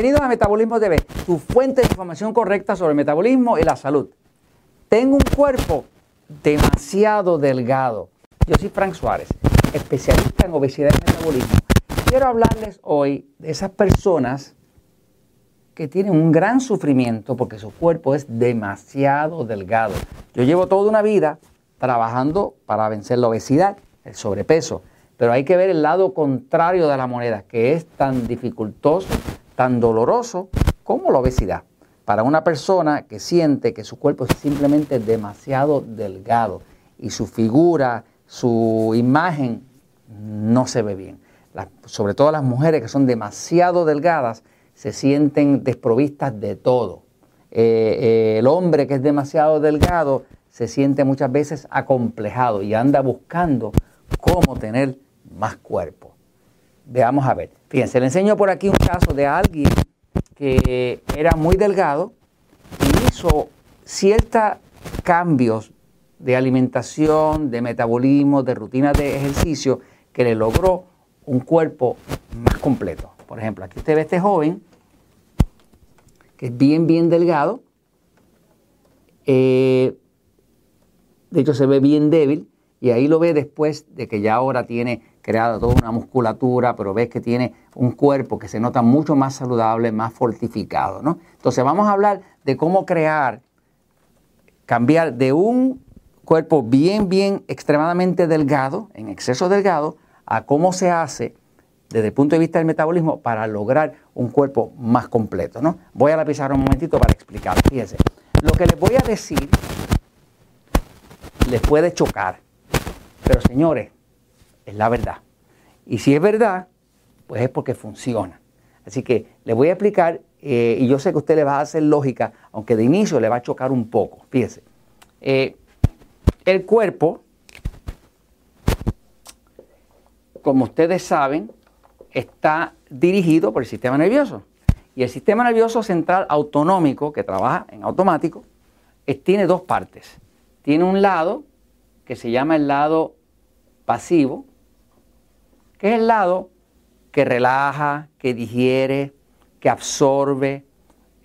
Bienvenidos a Metabolismo TV, tu fuente de información correcta sobre el metabolismo y la salud. Tengo un cuerpo demasiado delgado. Yo soy Frank Suárez, especialista en obesidad y metabolismo. Quiero hablarles hoy de esas personas que tienen un gran sufrimiento porque su cuerpo es demasiado delgado. Yo llevo toda una vida trabajando para vencer la obesidad, el sobrepeso, pero hay que ver el lado contrario de la moneda, que es tan dificultoso, tan doloroso como la obesidad. Para una persona que siente que su cuerpo es simplemente demasiado delgado y su figura, su imagen no se ve bien. sobre todo las mujeres que son demasiado delgadas, se sienten desprovistas de todo. Eh, eh, el hombre que es demasiado delgado se siente muchas veces acomplejado y anda buscando cómo tener más cuerpo. Veamos a ver. Fíjense, le enseño por aquí un caso de alguien que era muy delgado y hizo ciertos cambios de alimentación, de metabolismo, de rutina de ejercicio que le logró un cuerpo más completo. Por ejemplo, aquí usted ve a este joven que es bien, bien delgado. Eh, de hecho, se ve bien débil y ahí lo ve después de que ya ahora tiene creada toda una musculatura, pero ves que tiene un cuerpo que se nota mucho más saludable, más fortificado. ¿no? Entonces vamos a hablar de cómo crear, cambiar de un cuerpo bien, bien extremadamente delgado, en exceso delgado, a cómo se hace desde el punto de vista del metabolismo para lograr un cuerpo más completo. ¿no? Voy a la pizarra un momentito para explicar. Fíjense, lo que les voy a decir les puede chocar, pero señores, es la verdad. Y si es verdad, pues es porque funciona. Así que les voy a explicar, eh, y yo sé que usted le va a hacer lógica, aunque de inicio le va a chocar un poco. Fíjense, eh, el cuerpo, como ustedes saben, está dirigido por el sistema nervioso. Y el sistema nervioso central autonómico, que trabaja en automático, tiene dos partes. Tiene un lado que se llama el lado pasivo, que es el lado que relaja, que digiere, que absorbe,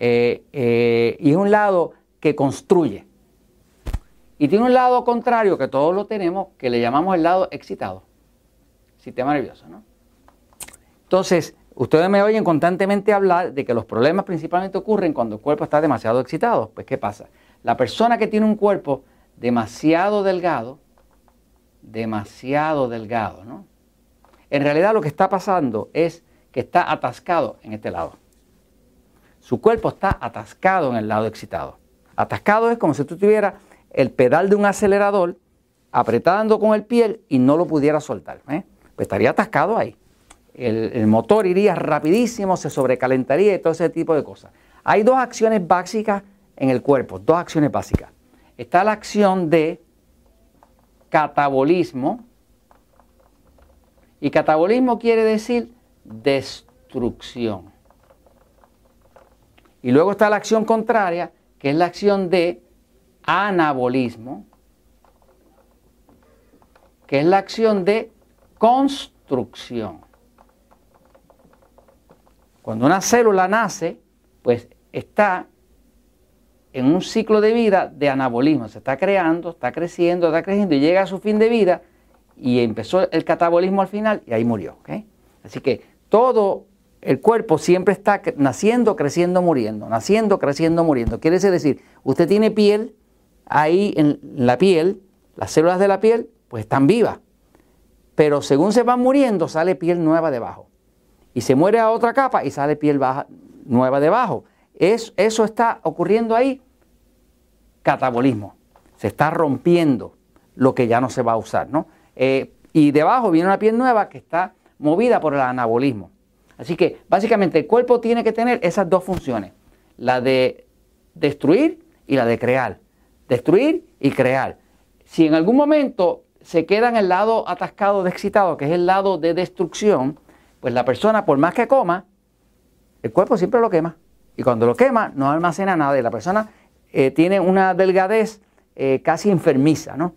eh, eh, y es un lado que construye. Y tiene un lado contrario, que todos lo tenemos, que le llamamos el lado excitado, sistema nervioso, ¿no? Entonces, ustedes me oyen constantemente hablar de que los problemas principalmente ocurren cuando el cuerpo está demasiado excitado. Pues, ¿qué pasa? La persona que tiene un cuerpo demasiado delgado, demasiado delgado, ¿no? En realidad lo que está pasando es que está atascado en este lado. Su cuerpo está atascado en el lado excitado. Atascado es como si tú tuvieras el pedal de un acelerador apretando con el pie y no lo pudiera soltar. ¿eh? Pues estaría atascado ahí el, motor iría rapidísimo, se sobrecalentaría y todo ese tipo de cosas. Hay dos acciones básicas en el cuerpo, dos acciones básicas. Está la acción de catabolismo, y catabolismo quiere decir destrucción. Y luego está la acción contraria, que es la acción de anabolismo, que es la acción de construcción. Cuando una célula nace, pues está en un ciclo de vida de anabolismo, se está creando, está creciendo, está creciendo y llega a su fin de vida y empezó el catabolismo al final y ahí murió. Así que todo el cuerpo siempre está naciendo, creciendo, muriendo, naciendo, creciendo, muriendo. Quiere decir, usted tiene piel, ahí en la piel, las células de la piel, pues están vivas. Pero según se van muriendo, sale piel nueva debajo y se muere a otra capa y sale piel nueva debajo. Es, eso está ocurriendo ahí, catabolismo. Se está rompiendo lo que ya no se va a usar, ¿no? Eh, y debajo viene una piel nueva que está movida por el anabolismo. Así que básicamente el cuerpo tiene que tener esas dos funciones, la de destruir y la de crear. Destruir y crear. Si en algún momento se queda en el lado atascado de excitado, que es el lado de destrucción, pues la persona, por más que coma, el cuerpo siempre lo quema. Y cuando lo quema, no almacena nada. Y la persona eh, tiene una delgadez eh, casi enfermiza, ¿no?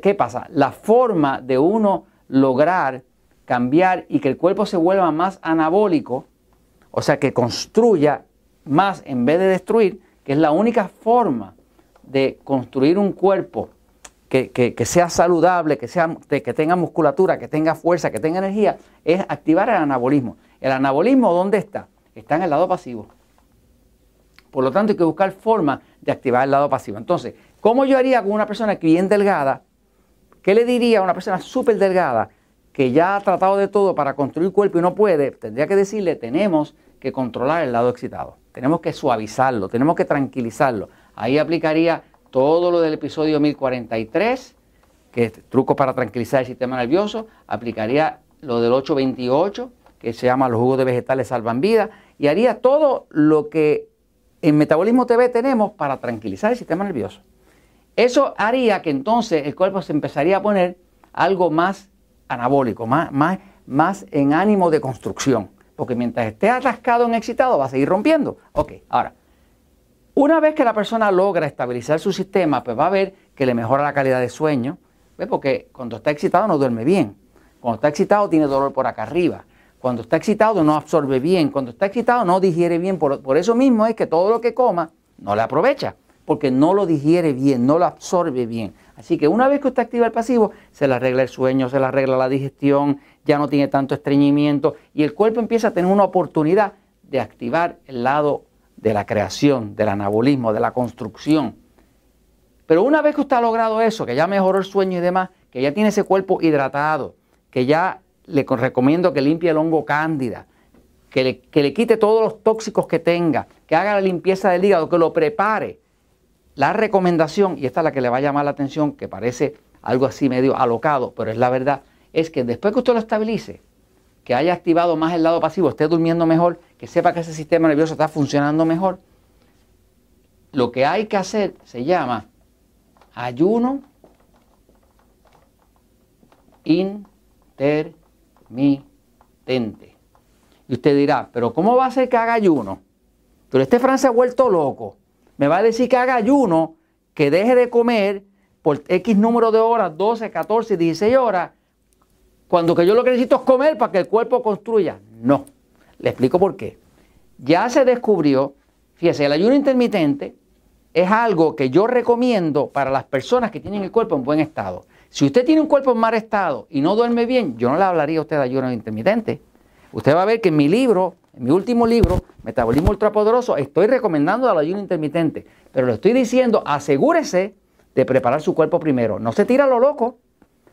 ¿Qué, pasa? La forma de uno lograr cambiar y que el cuerpo se vuelva más anabólico O sea, que construya más en vez de destruir, que es la única forma de construir un cuerpo que, sea saludable, que, sea, que tenga musculatura, que tenga fuerza, que tenga energía, es activar el anabolismo. ¿El anabolismo dónde está? Está en el lado pasivo. Por lo tanto, hay que buscar formas de activar el lado pasivo. Entonces, ¿cómo yo haría con una persona que bien delgada? ¿Qué le diría a una persona súper delgada que ya ha tratado de todo para construir cuerpo y no puede? Tendría que decirle, tenemos que controlar el lado excitado. Tenemos que suavizarlo, tenemos que tranquilizarlo. Ahí aplicaría todo lo del episodio 1043, que es truco para tranquilizar el sistema nervioso. Aplicaría lo del 828, que se llama los jugos de vegetales salvan vida. Y haría todo lo que en Metabolismo TV tenemos para tranquilizar el sistema nervioso. Eso haría que entonces el cuerpo se empezaría a poner algo más anabólico, más, más, más en ánimo de construcción. Porque mientras esté atascado en excitado va a seguir rompiendo. Ok, ahora, una vez que la persona logra estabilizar su sistema, pues va a ver que le mejora la calidad de sueño. ¿Ves? Porque cuando está excitado no duerme bien. Cuando está excitado tiene dolor por acá arriba. Cuando está excitado no absorbe bien, cuando está excitado no digiere bien. Por, eso mismo es que todo lo que coma no le aprovecha, porque no lo digiere bien, no lo absorbe bien. Así que una vez que usted activa el pasivo, se le arregla el sueño, se le arregla la digestión, ya no tiene tanto estreñimiento y el cuerpo empieza a tener una oportunidad de activar el lado de la creación, del anabolismo, de la construcción. Pero una vez que usted ha logrado eso, que ya mejoró el sueño y demás, que ya tiene ese cuerpo hidratado, que ya le recomiendo que limpie el hongo cándida, que le, que le quite todos los tóxicos que tenga, que haga la limpieza del hígado, que lo prepare. La recomendación, y esta es la que le va a llamar la atención, que parece algo así medio alocado, pero es la verdad, es que después que usted lo estabilice, que haya activado más el lado pasivo, esté durmiendo mejor, que sepa que ese sistema nervioso está funcionando mejor, lo que hay que hacer se llama ayuno inter mi tente. Y usted dirá, pero ¿cómo va a ser que haga ayuno? Pero este Fran se ha vuelto loco. Me va a decir que haga ayuno, que deje de comer por X número de horas, 12, 14, 16 horas, cuando que yo lo que necesito es comer para que el cuerpo construya. No. Le explico por qué. Ya se descubrió, fíjese, el ayuno intermitente es algo que yo recomiendo para las personas que tienen el cuerpo en buen estado. Si usted tiene un cuerpo en mal estado y no duerme bien, yo no le hablaría a usted de ayuno intermitente. Usted va a ver que en mi libro, en mi último libro, Metabolismo Ultrapoderoso, estoy recomendando el ayuno intermitente. Pero le estoy diciendo, asegúrese de preparar su cuerpo primero. No se tira lo loco,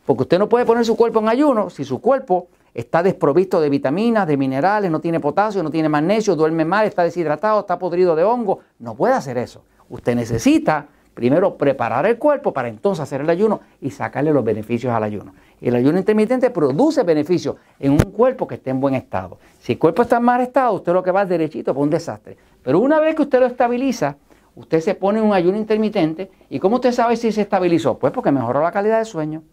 porque usted no puede poner su cuerpo en ayuno si su cuerpo está desprovisto de vitaminas, de minerales, no tiene potasio, no tiene magnesio, duerme mal, está deshidratado, está podrido de hongo. No puede hacer eso. Usted necesita Primero, preparar el cuerpo para entonces hacer el ayuno y sacarle los beneficios al ayuno. El ayuno intermitente produce beneficios en un cuerpo que esté en buen estado. Si el cuerpo está en mal estado, usted lo que va es derechito para un desastre. Pero una vez que usted lo estabiliza, usted se pone en un ayuno intermitente. ¿Y cómo usted sabe si se estabilizó? Pues porque mejoró la calidad de sueño,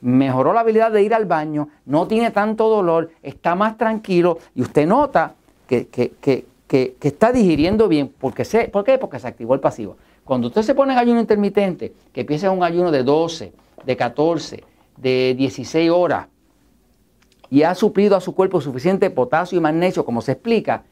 mejoró la habilidad de ir al baño, no tiene tanto dolor, está más tranquilo y usted nota que, está digiriendo bien. Porque se, ¿Por qué? Porque se activó el pasivo. Cuando usted se pone en ayuno intermitente, que empieza un ayuno de 12, de 14, de 16 horas, y ha suplido a su cuerpo suficiente potasio y magnesio, como se explica,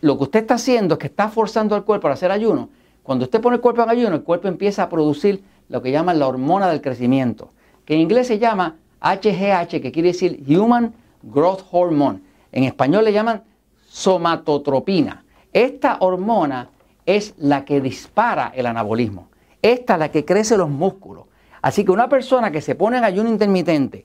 lo que usted está haciendo es que está forzando al cuerpo a hacer ayuno. Cuando usted pone el cuerpo en ayuno, el cuerpo empieza a producir lo que llaman la hormona del crecimiento, que en inglés se llama HGH, que quiere decir Human Growth Hormone. En español le llaman somatotropina. Esta hormona es la que dispara el anabolismo. Esta es la que crece los músculos. Así que una persona que se pone en ayuno intermitente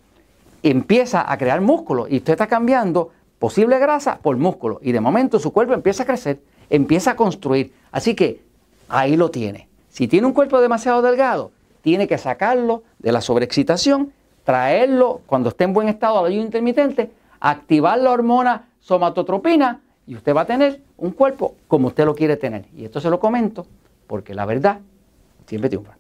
empieza a crear músculo y usted está cambiando posible grasa por músculo y de momento su cuerpo empieza a crecer, empieza a construir. Así que ahí lo tiene. Si tiene un cuerpo demasiado delgado, tiene que sacarlo de la sobreexcitación, traerlo cuando esté en buen estado al ayuno intermitente, activar la hormona somatotropina y usted va a tener un cuerpo como usted lo quiere tener. Y esto se lo comento porque la verdad siempre triunfa.